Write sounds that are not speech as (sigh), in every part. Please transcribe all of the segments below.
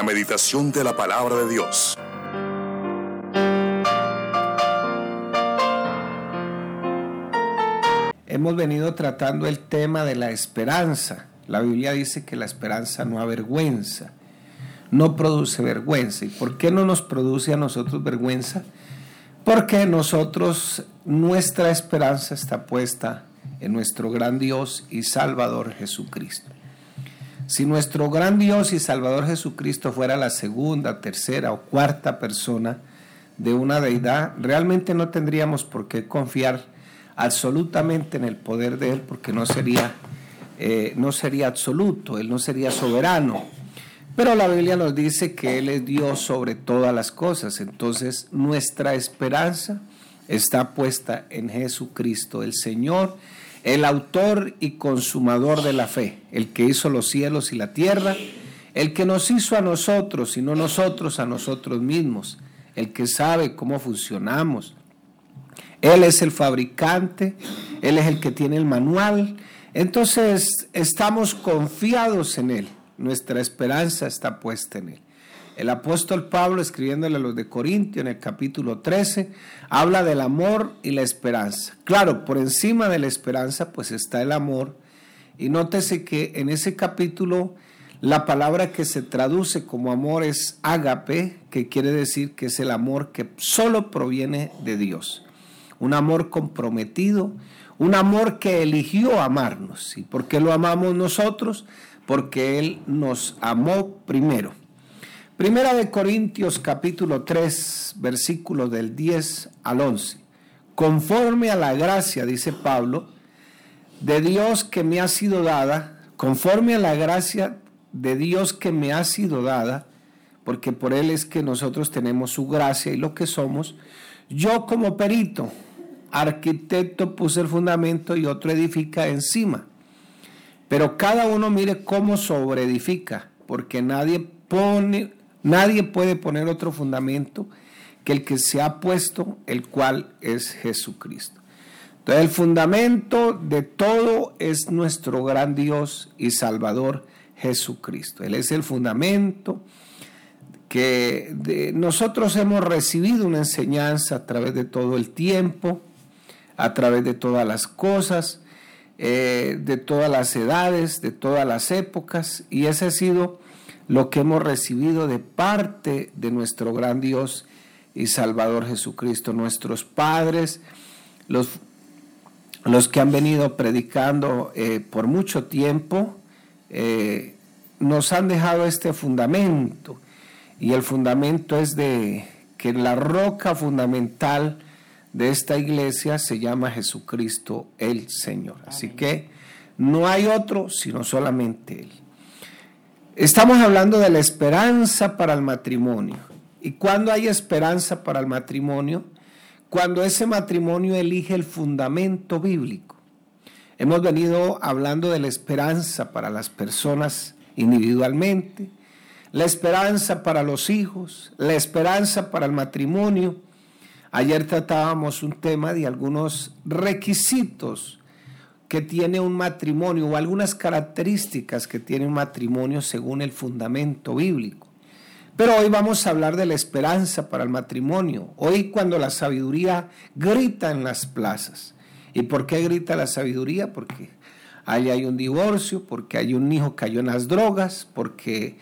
la meditación de la palabra de Dios. Hemos venido tratando el tema de la esperanza. La Biblia dice que la esperanza no avergüenza, no produce vergüenza. ¿Y por qué no nos produce a nosotros vergüenza? Porque nosotros, nuestra esperanza está puesta en nuestro gran Dios y Salvador Jesucristo. Si nuestro gran Dios y Salvador Jesucristo fuera la segunda, tercera o cuarta persona de una deidad, realmente no tendríamos por qué confiar absolutamente en el poder de Él, porque no sería, eh, no sería absoluto, Él no sería soberano. Pero la Biblia nos dice que Él es Dios sobre todas las cosas, entonces nuestra esperanza está puesta en Jesucristo, el Señor, el autor y consumador de la fe, el que hizo los cielos y la tierra, el que nos hizo a nosotros y no nosotros a nosotros mismos, el que sabe cómo funcionamos. Él es el fabricante, Él es el que tiene el manual. Entonces estamos confiados en Él, nuestra esperanza está puesta en Él. El apóstol Pablo, escribiéndole a los de Corintio en el capítulo 13, habla del amor y la esperanza. Claro, por encima de la esperanza pues está el amor. Y nótese que en ese capítulo la palabra que se traduce como amor es ágape, que quiere decir que es el amor que solo proviene de Dios. Un amor comprometido, un amor que eligió amarnos. ¿Y por qué lo amamos nosotros? Porque Él nos amó primero. Primera de Corintios capítulo 3, versículos del 10 al 11. Conforme a la gracia, dice Pablo, de Dios que me ha sido dada, conforme a la gracia de Dios que me ha sido dada, porque por Él es que nosotros tenemos su gracia y lo que somos, yo como perito, arquitecto puse el fundamento y otro edifica encima. Pero cada uno mire cómo sobreedifica, porque nadie pone Nadie puede poner otro fundamento que el que se ha puesto, el cual es Jesucristo. Entonces el fundamento de todo es nuestro gran Dios y Salvador Jesucristo. Él es el fundamento que nosotros hemos recibido una enseñanza a través de todo el tiempo, a través de todas las cosas, eh, de todas las edades, de todas las épocas, y ese ha sido lo que hemos recibido de parte de nuestro gran Dios y Salvador Jesucristo. Nuestros padres, los, los que han venido predicando eh, por mucho tiempo, eh, nos han dejado este fundamento. Y el fundamento es de que la roca fundamental de esta iglesia se llama Jesucristo el Señor. Así que no hay otro sino solamente Él. Estamos hablando de la esperanza para el matrimonio. ¿Y cuando hay esperanza para el matrimonio? Cuando ese matrimonio elige el fundamento bíblico. Hemos venido hablando de la esperanza para las personas individualmente, la esperanza para los hijos, la esperanza para el matrimonio. Ayer tratábamos un tema de algunos requisitos que tiene un matrimonio o algunas características que tiene un matrimonio según el fundamento bíblico. Pero hoy vamos a hablar de la esperanza para el matrimonio. Hoy cuando la sabiduría grita en las plazas. ¿Y por qué grita la sabiduría? Porque ahí hay un divorcio, porque hay un hijo que cayó en las drogas, porque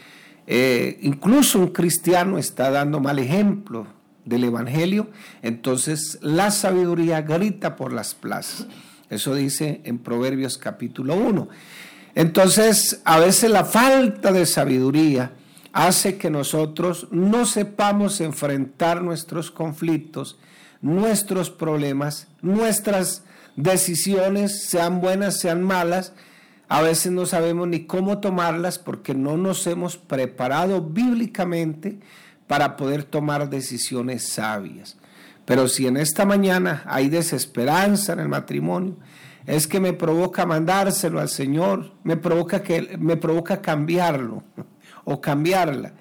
eh, incluso un cristiano está dando mal ejemplo del Evangelio. Entonces la sabiduría grita por las plazas. Eso dice en Proverbios capítulo 1. Entonces, a veces la falta de sabiduría hace que nosotros no sepamos enfrentar nuestros conflictos, nuestros problemas, nuestras decisiones, sean buenas, sean malas. A veces no sabemos ni cómo tomarlas porque no nos hemos preparado bíblicamente para poder tomar decisiones sabias. Pero si en esta mañana hay desesperanza en el matrimonio, es que me provoca mandárselo al Señor, me provoca, que, me provoca cambiarlo (laughs) o cambiarla.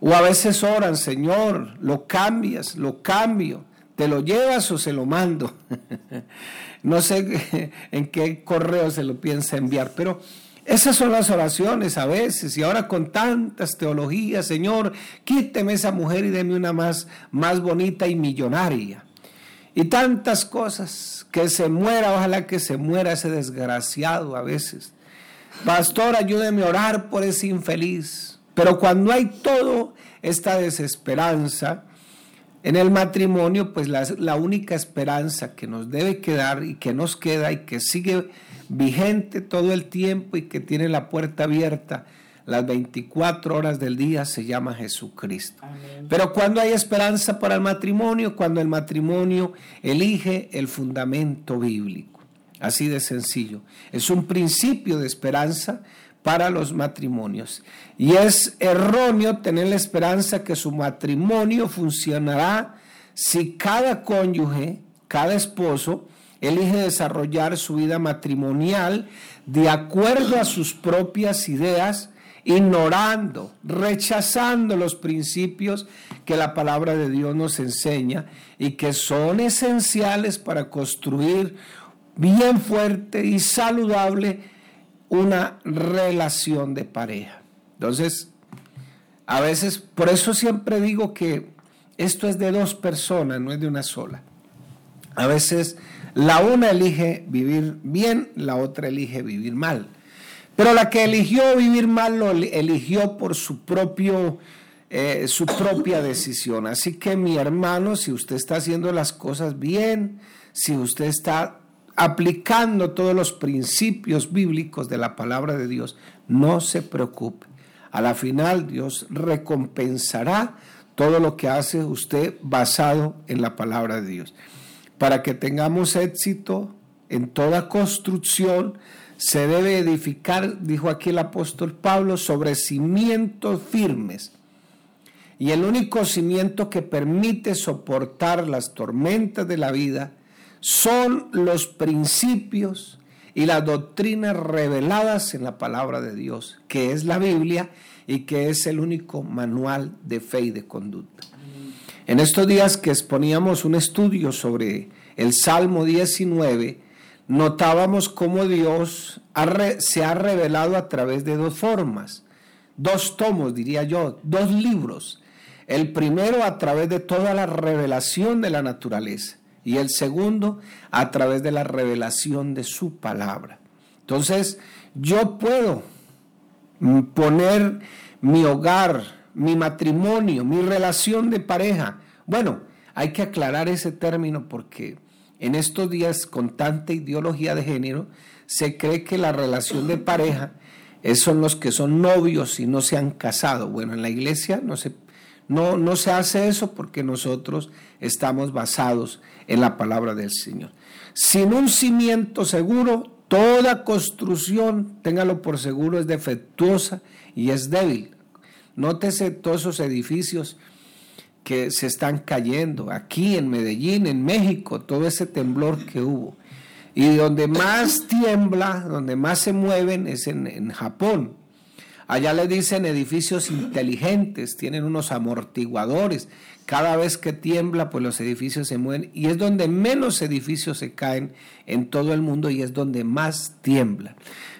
O a veces oran, Señor, lo cambias, lo cambio, te lo llevas o se lo mando. (laughs) no sé (laughs) en qué correo se lo piensa enviar, pero Esas son las oraciones a veces y ahora con tantas teologías, Señor, quíteme esa mujer y deme una más, más bonita y millonaria. Y tantas cosas, que se muera, ojalá que se muera ese desgraciado a veces. Pastor, ayúdeme a orar por ese infeliz. Pero cuando hay todo esta desesperanza en el matrimonio, pues la, la única esperanza que nos debe quedar y que nos queda y que sigue vigente todo el tiempo y que tiene la puerta abierta las 24 horas del día se llama Jesucristo. Pero cuando hay esperanza para el matrimonio, cuando el matrimonio elige el fundamento bíblico. Así de sencillo. Es un principio de esperanza para los matrimonios. Y es erróneo tener la esperanza que su matrimonio funcionará si cada cónyuge, cada esposo, elige desarrollar su vida matrimonial de acuerdo a sus propias ideas, ignorando, rechazando los principios que la palabra de Dios nos enseña y que son esenciales para construir bien fuerte y saludable una relación de pareja. Entonces, a veces, por eso siempre digo que esto es de dos personas, no es de una sola. A veces la una elige vivir bien, la otra elige vivir mal. Pero la que eligió vivir mal lo eligió por su, propio, eh, su propia (laughs) decisión. Así que mi hermano, si usted está haciendo las cosas bien, si usted está aplicando todos los principios bíblicos de la palabra de Dios, no se preocupe. A la final Dios recompensará todo lo que hace usted basado en la palabra de Dios para que tengamos éxito en toda construcción, se debe edificar, dijo aquí el apóstol Pablo, sobre cimientos firmes. Y el único cimiento que permite soportar las tormentas de la vida son los principios y las doctrinas reveladas en la palabra de Dios, que es la Biblia y que es el único manual de fe y de conducta. En estos días que exponíamos un estudio sobre el Salmo 19, notábamos cómo Dios se ha revelado a través de dos formas, dos tomos, diría yo, dos libros. El primero a través de toda la revelación de la naturaleza y el segundo a través de la revelación de su palabra. Entonces, yo puedo poner mi hogar, mi matrimonio, mi relación de pareja. Bueno, hay que aclarar ese término porque en estos días con tanta ideología de género se cree que la relación de pareja son los que son novios y no se han casado. Bueno, en la iglesia no se, no, no se hace eso porque nosotros estamos basados en la palabra del Señor. Sin un cimiento seguro, toda construcción, téngalo por seguro, es defectuosa y es débil. Nótese todos esos edificios que se están cayendo, aquí en Medellín, en México, todo ese temblor que hubo. Y donde más tiembla, donde más se mueven es en, en Japón. Allá le dicen edificios inteligentes, tienen unos amortiguadores. Cada vez que tiembla, pues los edificios se mueven. Y es donde menos edificios se caen en todo el mundo y es donde más tiembla.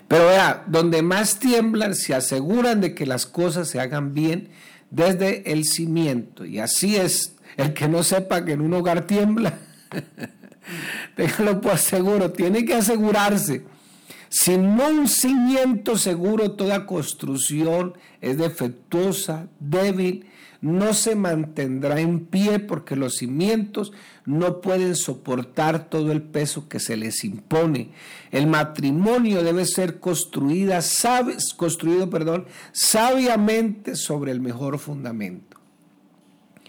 Pero vea, donde más tiemblan se aseguran de que las cosas se hagan bien desde el cimiento. Y así es, el que no sepa que en un hogar tiembla, (laughs) déjalo por seguro, tiene que asegurarse. Sin un cimiento seguro, toda construcción es defectuosa, débil no se mantendrá en pie porque los cimientos no pueden soportar todo el peso que se les impone. El matrimonio debe ser construida, construido perdón, sabiamente sobre el mejor fundamento.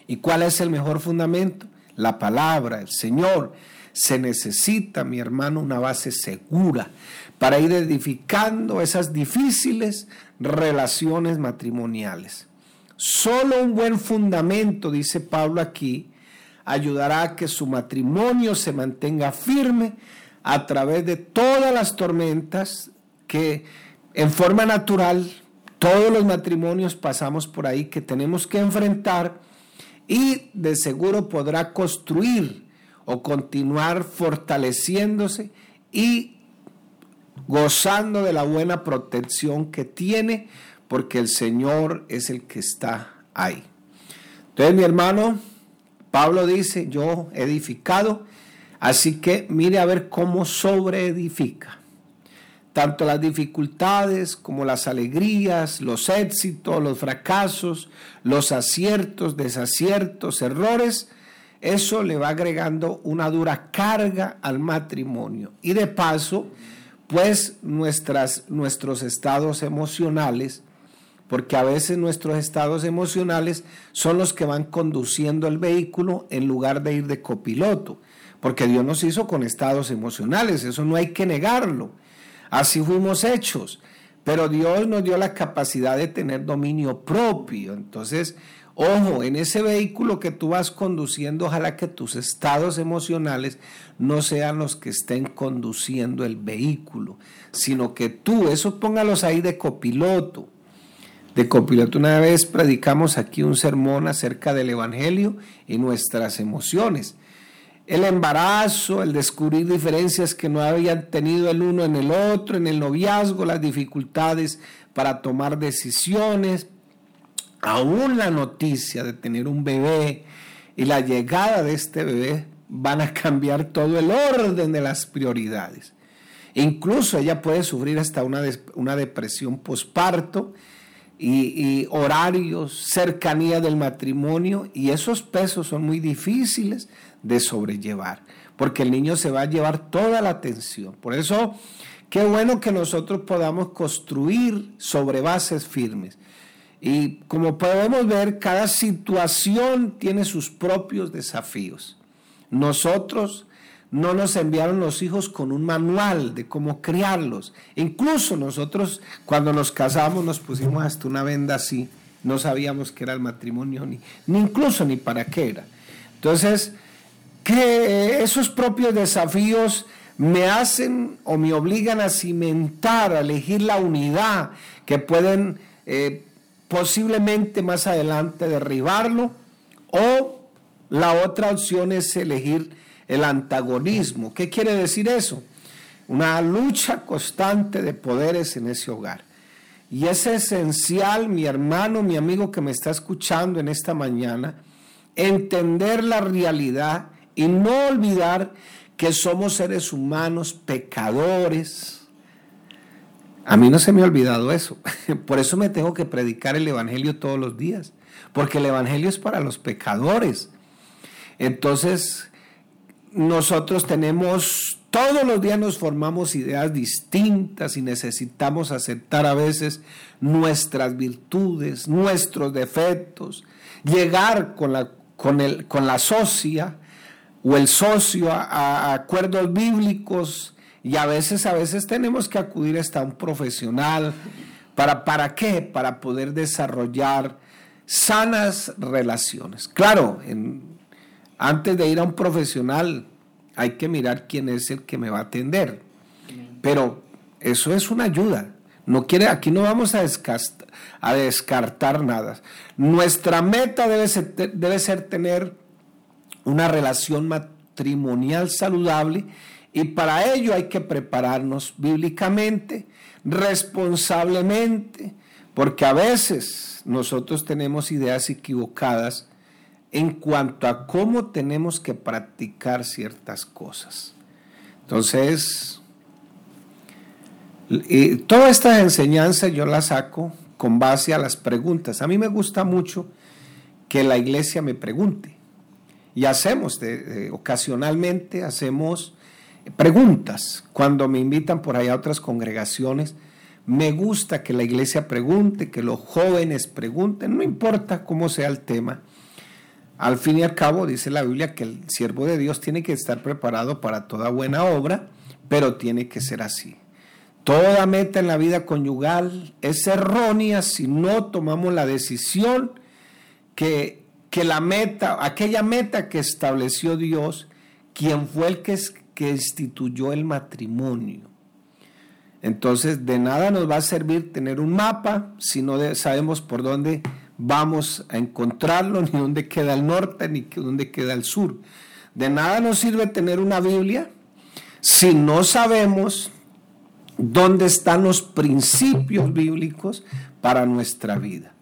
¿Y cuál es el mejor fundamento? La palabra, el Señor. Se necesita, mi hermano, una base segura para ir edificando esas difíciles relaciones matrimoniales. Solo un buen fundamento, dice Pablo aquí, ayudará a que su matrimonio se mantenga firme a través de todas las tormentas que en forma natural todos los matrimonios pasamos por ahí que tenemos que enfrentar y de seguro podrá construir o continuar fortaleciéndose y gozando de la buena protección que tiene, porque el Señor es el que está ahí. Entonces, mi hermano, Pablo dice, yo he edificado, así que mire a ver cómo sobreedifica. Tanto las dificultades como las alegrías, los éxitos, los fracasos, los aciertos, desaciertos, errores, eso le va agregando una dura carga al matrimonio. Y de paso, pues nuestras, nuestros estados emocionales, porque a veces nuestros estados emocionales son los que van conduciendo el vehículo en lugar de ir de copiloto, porque Dios nos hizo con estados emocionales, eso no hay que negarlo. Así fuimos hechos, pero Dios nos dio la capacidad de tener dominio propio. Entonces, Ojo, en ese vehículo que tú vas conduciendo, ojalá que tus estados emocionales no sean los que estén conduciendo el vehículo, sino que tú, eso póngalos ahí de copiloto. De copiloto, una vez predicamos aquí un sermón acerca del Evangelio y nuestras emociones. El embarazo, el descubrir diferencias que no habían tenido el uno en el otro, en el noviazgo, las dificultades para tomar decisiones, aún la noticia de tener un bebé y la llegada de este bebé van a cambiar todo el orden de las prioridades. Incluso ella puede sufrir hasta una, una depresión posparto y, horarios, cercanía del matrimonio, y esos pesos son muy difíciles de sobrellevar, porque el niño se va a llevar toda la atención. Por eso, qué bueno que nosotros podamos construir sobre bases firmes. Y como podemos ver, cada situación tiene sus propios desafíos. Nosotros no nos enviaron los hijos con un manual de cómo criarlos. Incluso nosotros cuando nos casamos nos pusimos hasta una venda así. No sabíamos qué era el matrimonio, ni, ni incluso ni para qué era. Entonces, que esos propios desafíos me hacen o me obligan a cimentar, a elegir la unidad que pueden eh, posiblemente más adelante derribarlo o la otra opción es elegir el antagonismo. ¿Qué quiere decir eso? Una lucha constante de poderes en ese hogar. Y es esencial, mi hermano, mi amigo que me está escuchando en esta mañana, entender la realidad y no olvidar que somos seres humanos pecadores, a mí no se me ha olvidado eso. (laughs) Por eso me tengo que predicar el Evangelio todos los días. Porque el Evangelio es para los pecadores. Entonces, nosotros tenemos, todos los días nos formamos ideas distintas y necesitamos aceptar a veces nuestras virtudes, nuestros defectos, llegar con la, con el, con la socia o el socio a, acuerdos bíblicos y a veces, a veces tenemos que acudir hasta un profesional. ¿Para, ¿Para qué? Para poder desarrollar sanas relaciones. Claro, antes de ir a un profesional hay que mirar quién es el que me va a atender. Pero eso es una ayuda. No quiere, aquí no vamos a, descartar, nada. Nuestra meta debe ser tener una relación matrimonial saludable y para ello hay que prepararnos bíblicamente, responsablemente, porque a veces nosotros tenemos ideas equivocadas en cuanto a cómo tenemos que practicar ciertas cosas. Entonces, toda esta enseñanza yo la saco con base a las preguntas. A mí me gusta mucho que la iglesia me pregunte. Y hacemos, ocasionalmente hacemos preguntas. Cuando me invitan por allá a otras congregaciones, me gusta que la iglesia pregunte, que los jóvenes pregunten, no importa cómo sea el tema. Al fin y al cabo, dice la Biblia que el siervo de Dios tiene que estar preparado para toda buena obra, pero tiene que ser así. Toda meta en la vida conyugal es errónea si no tomamos la decisión que, que la meta, aquella meta que estableció Dios, quien fue el que que instituyó el matrimonio. Entonces, de nada nos va a servir tener un mapa si no sabemos por dónde vamos a encontrarlo, (laughs) ni dónde queda el norte, ni dónde queda el sur. De nada nos sirve tener una Biblia si no sabemos dónde están los principios bíblicos para nuestra vida.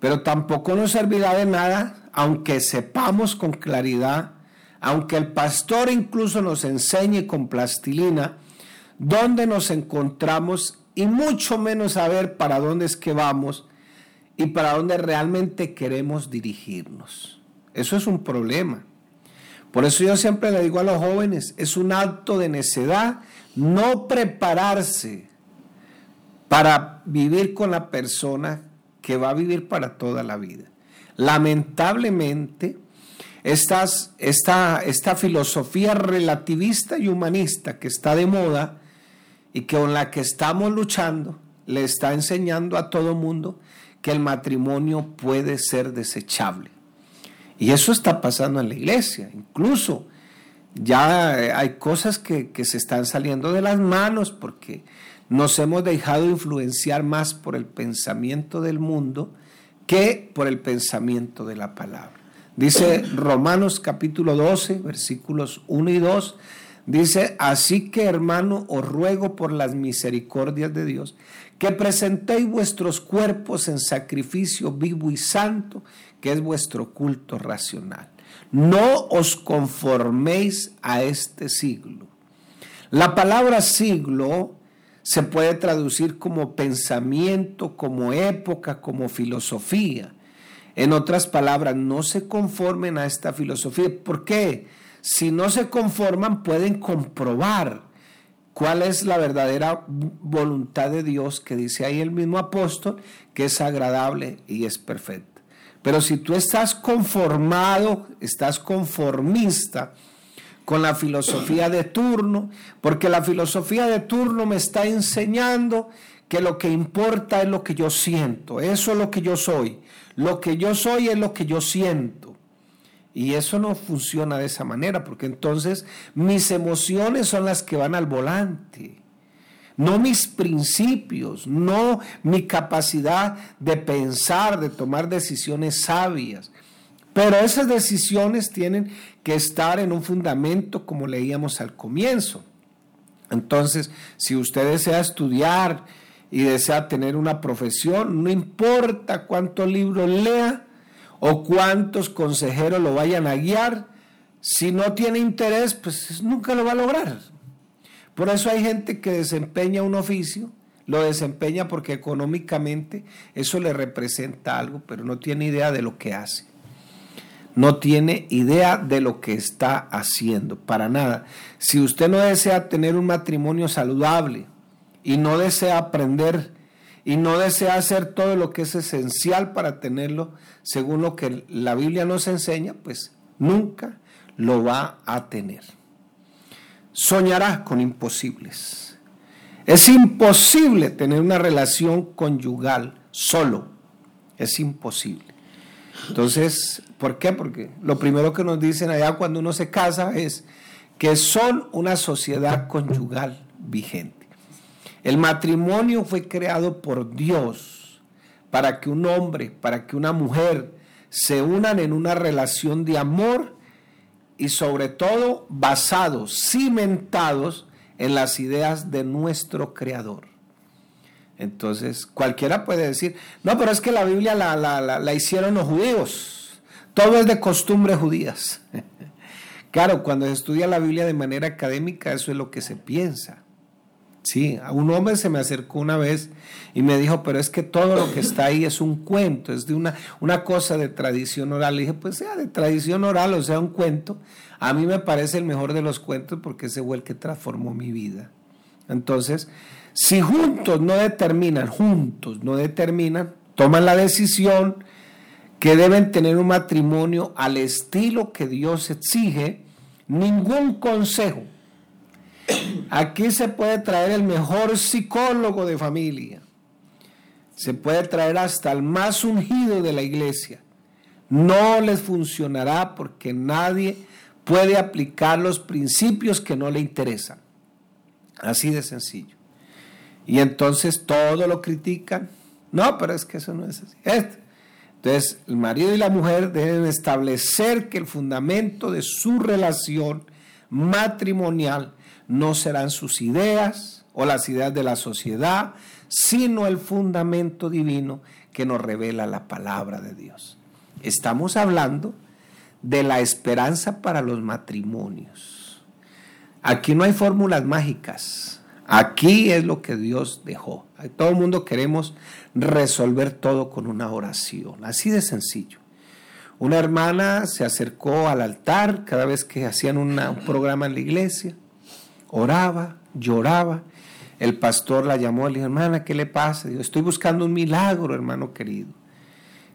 Pero tampoco nos servirá de nada, aunque sepamos con claridad, aunque el pastor incluso nos enseñe con plastilina, dónde nos encontramos y mucho menos saber para dónde es que vamos y para dónde realmente queremos dirigirnos. Eso es un problema. Por eso yo siempre le digo a los jóvenes, es un acto de necedad no prepararse para vivir con la persona que va a vivir para toda la vida. Lamentablemente, esta, esta filosofía relativista y humanista que está de moda y que con la que estamos luchando, le está enseñando a todo mundo que el matrimonio puede ser desechable. Y eso está pasando en la iglesia. Incluso ya eh, hay cosas que, que, se están saliendo de las manos porque nos hemos dejado influenciar más por el pensamiento del mundo que por el pensamiento de la palabra. Dice Romanos capítulo 12, versículos 1 y 2, dice, así que hermano, os ruego por las misericordias de Dios, que presentéis vuestros cuerpos en sacrificio vivo y santo, que es vuestro culto racional. No os conforméis a este siglo. La palabra siglo se puede traducir como pensamiento, como época, como filosofía. En otras palabras, no se conformen a esta filosofía. ¿Por qué? Si no se conforman, pueden comprobar cuál es la verdadera voluntad de Dios que dice ahí el mismo apóstol, que es agradable y es perfecta. Pero si tú estás conformado, estás conformista con la filosofía de turno, porque la filosofía de turno me está enseñando que lo que importa es lo que yo siento, eso es lo que yo soy, lo que yo soy es lo que yo siento. Y eso no funciona de esa manera, porque entonces mis emociones son las que van al volante no mis principios, no mi capacidad de pensar, de tomar decisiones sabias. Pero esas decisiones tienen que estar en un fundamento como leíamos al comienzo. Entonces, si usted desea estudiar y desea tener una profesión, no importa cuántos libros lea o cuántos consejeros lo vayan a guiar, si no tiene interés, pues nunca lo va a lograr. Por eso hay gente que desempeña un oficio, lo desempeña porque económicamente eso le representa algo, pero no tiene idea de lo que hace. No tiene idea de lo que está haciendo, para nada. Si usted no desea tener un matrimonio saludable y no desea aprender y no desea hacer todo lo que es esencial para tenerlo, según lo que la Biblia nos enseña, pues nunca lo va a tener soñarás con imposibles. Es imposible tener una relación conyugal solo. Es imposible. Entonces, ¿por qué? Porque lo primero que nos dicen allá cuando uno se casa es que son una sociedad conyugal vigente. El matrimonio fue creado por Dios para que un hombre, para que una mujer se unan en una relación de amor y sobre todo basados, cimentados en las ideas de nuestro Creador. Entonces, cualquiera puede decir, no, pero es que la Biblia la, la hicieron los judíos. Todo es de costumbres judías. (laughs) claro, cuando se estudia la Biblia de manera académica, eso es lo que se piensa. Sí, a un hombre se me acercó una vez y me dijo, pero es que todo lo que está ahí es un cuento, es de una, una cosa de tradición oral. Le dije, pues sea de tradición oral o sea un cuento, a mí me parece el mejor de los cuentos porque ese fue el que transformó mi vida. Entonces, si juntos no determinan, juntos no determinan, toman la decisión que deben tener un matrimonio al estilo que Dios exige, ningún consejo Aquí se puede traer el mejor psicólogo de familia. Se puede traer hasta el más ungido de la iglesia. No les funcionará porque nadie puede aplicar los principios que no le interesan. Así de sencillo. Y entonces todo lo critican. No, pero es que eso no es así. Entonces, el marido y la mujer deben establecer que el fundamento de su relación matrimonial no serán sus ideas o las ideas de la sociedad, sino el fundamento divino que nos revela la palabra de Dios. Estamos hablando de la esperanza para los matrimonios. Aquí no hay fórmulas mágicas. Aquí es lo que Dios dejó. Todo el mundo queremos resolver todo con una oración, así de sencillo. Una hermana se acercó al altar cada vez que hacían un programa en la iglesia, oraba, lloraba. El pastor la llamó y le dijo, hermana, ¿qué le pasa? Dijo, estoy buscando un milagro, hermano querido.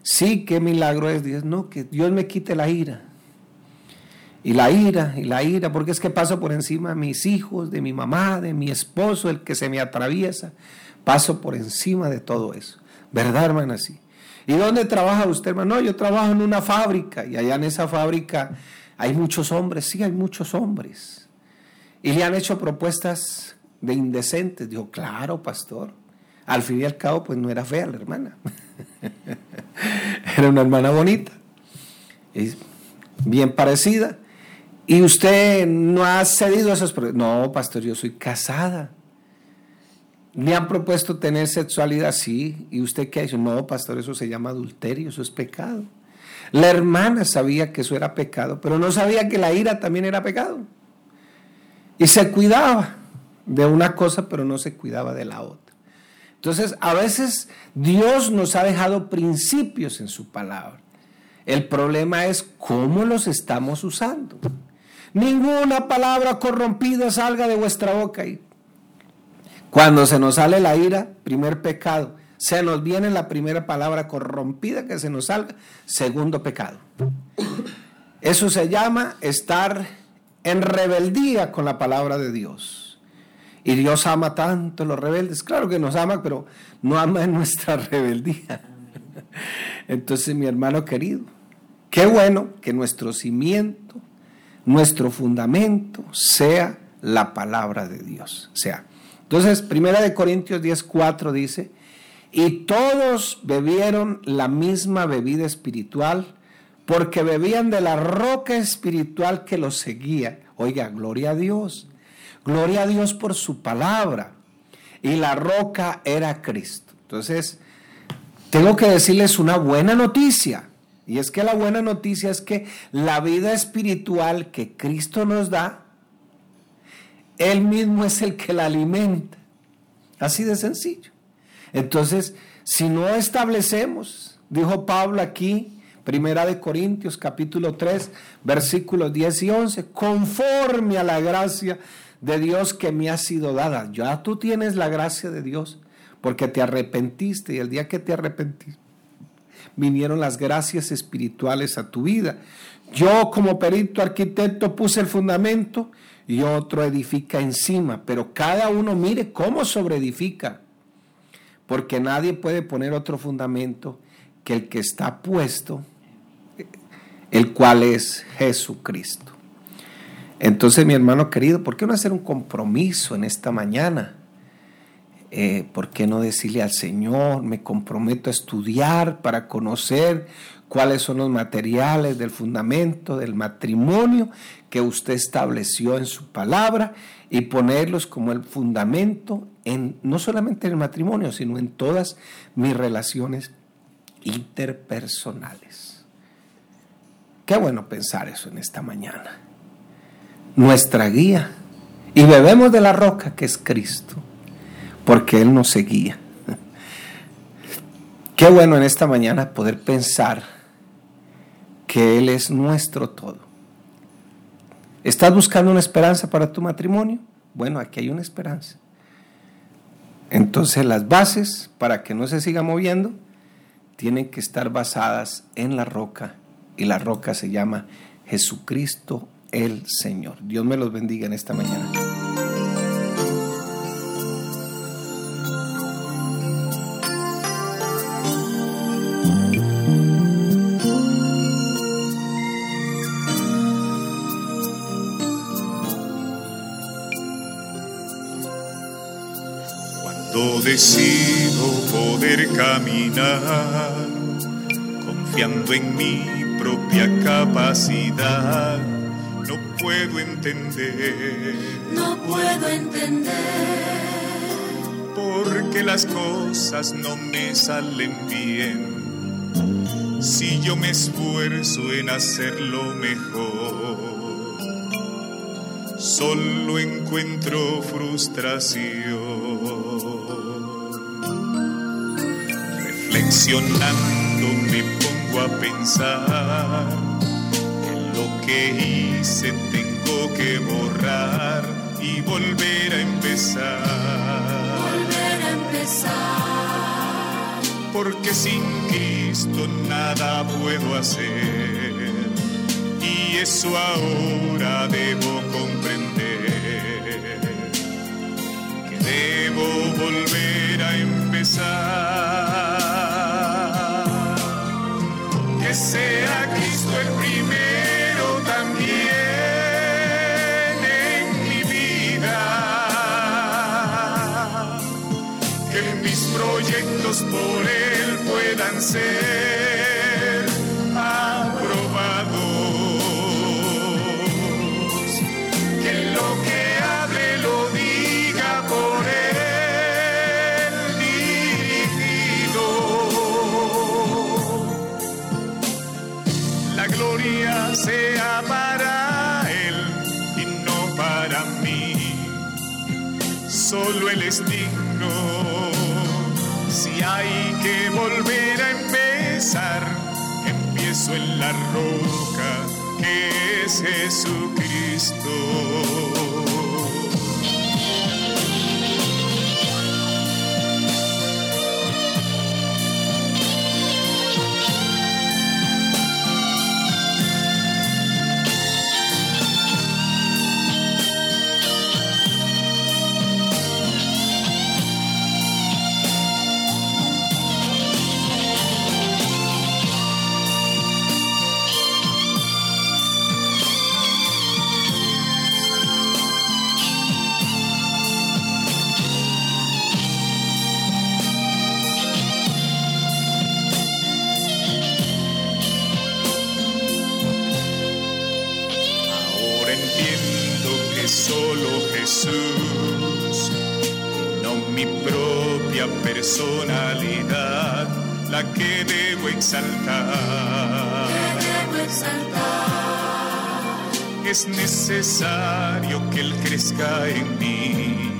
Sí, ¿qué milagro es? Dios, no, que Dios me quite la ira. Y la ira, y la ira, porque es que paso por encima de mis hijos, de mi mamá, de mi esposo, el que se me atraviesa. Paso por encima de todo eso. ¿Verdad, hermana? Sí. ¿Y dónde trabaja usted, hermano? No, yo trabajo en una fábrica y allá en esa fábrica hay muchos hombres, sí, hay muchos hombres. Y le han hecho propuestas de indecentes. Dijo, claro, pastor. Al fin y al cabo, pues no era fea la hermana. (laughs) era una hermana bonita. Y bien parecida. Y usted no ha cedido a esos No, pastor, yo soy casada. ¿Me han propuesto tener sexualidad? Sí. ¿Y usted qué ha dicho? No, pastor, eso se llama adulterio, eso es pecado. La hermana sabía que eso era pecado, pero no sabía que la ira también era pecado. Y se cuidaba de una cosa, pero no se cuidaba de la otra. Entonces, a veces Dios nos ha dejado principios en su palabra. El problema es cómo los estamos usando. Ninguna palabra corrompida salga de vuestra boca. Y cuando se nos sale la ira, primer pecado. Se nos viene la primera palabra corrompida que se nos salga, segundo pecado. Eso se llama estar en rebeldía con la palabra de Dios. Y Dios ama tanto a los rebeldes. Claro que nos ama, pero no ama en nuestra (laughs) rebeldía. Entonces, mi hermano querido, qué bueno que nuestro cimiento, nuestro fundamento sea la palabra de Dios. sea, entonces, Primera de Corintios 10:4 dice, "Y todos bebieron la misma bebida espiritual, porque bebían de la roca espiritual que los seguía." Oiga, gloria a Dios. Gloria a Dios por su palabra. Y la roca era Cristo. Entonces, tengo que decirles una buena noticia. Y es que la buena noticia es que la vida espiritual que Cristo nos da él mismo es el que la alimenta. Así de sencillo. Entonces, si no establecemos, dijo Pablo aquí, Primera de Corintios capítulo 3, versículos 10 y 11, conforme a la gracia de Dios que me ha sido dada. Ya tú tienes la gracia de Dios porque te arrepentiste y el día que te arrepentiste vinieron las gracias espirituales a tu vida. Yo como perito arquitecto puse el fundamento y otro edifica encima, pero cada uno mire cómo sobreedifica, porque nadie puede poner otro fundamento que el que está puesto, el cual es Jesucristo. Entonces, mi hermano querido, ¿por qué no hacer un compromiso en esta mañana? Eh, ¿Por qué no decirle al Señor, me comprometo a estudiar para conocer cuáles son los materiales del fundamento del matrimonio que usted estableció en su palabra y ponerlos como el fundamento en no solamente en el matrimonio, sino en todas mis relaciones interpersonales. Qué bueno pensar eso en esta mañana. Nuestra guía. Y bebemos de la roca que es Cristo, porque Él nos seguía. Qué bueno en esta mañana poder pensar que Él es nuestro todo. ¿Estás buscando una esperanza para tu matrimonio? Bueno, aquí hay una esperanza. Entonces las bases para que no se siga moviendo tienen que estar basadas en la roca y la roca se llama Jesucristo el Señor. Dios me los bendiga en esta mañana. decido poder caminar, confiando en mi propia capacidad. No puedo entender, no puedo entender que las cosas no me salen bien, si yo me esfuerzo en hacerlo mejor, solo encuentro frustración. Reflexionando me pongo a pensar que lo que hice tengo que borrar y volver a empezar. Volver a empezar. Porque sin Cristo nada puedo hacer. Y eso ahora debo comprender. Que debo volver a empezar. Que sea Cristo el primero también en mi vida. Que mis proyectos por Él puedan ser Solo Él es. Si hay que volver a empezar, empiezo en la roca que es Jesucristo. Propia personalidad, la que debo exaltar. Debo exaltar. Es necesario que Él crezca en mí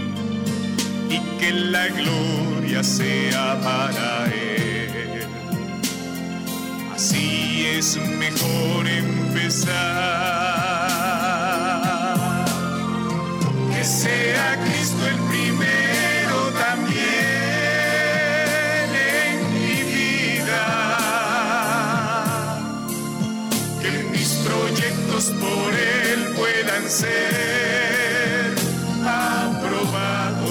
y que la gloria sea para Él. Así es mejor empezar. Que sea Cristo el ser aprobados.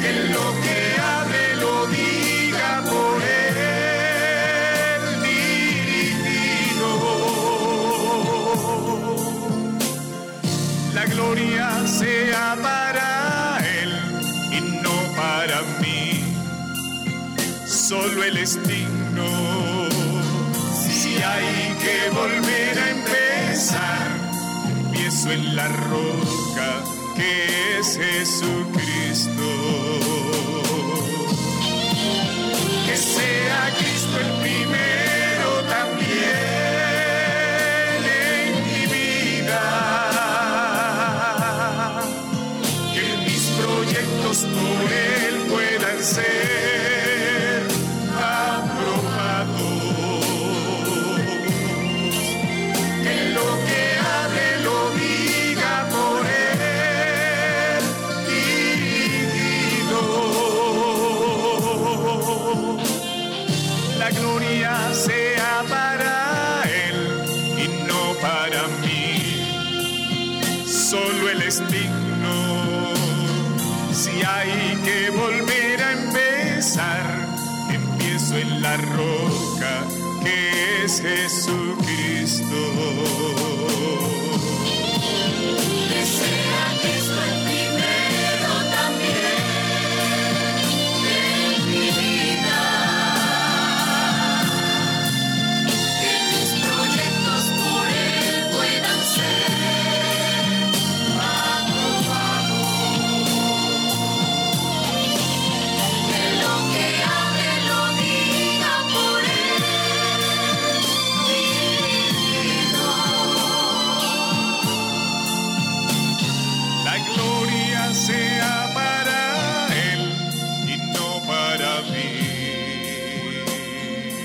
Que lo que hable lo diga por Él dirigido. La gloria sea para Él y no para mí solo Él es digno. Si hay que volver a empezar, empiezo en la roca que es Jesucristo. para mí, solo el es digno. Si hay que volver a empezar, empiezo en la roca que es Jesucristo. Que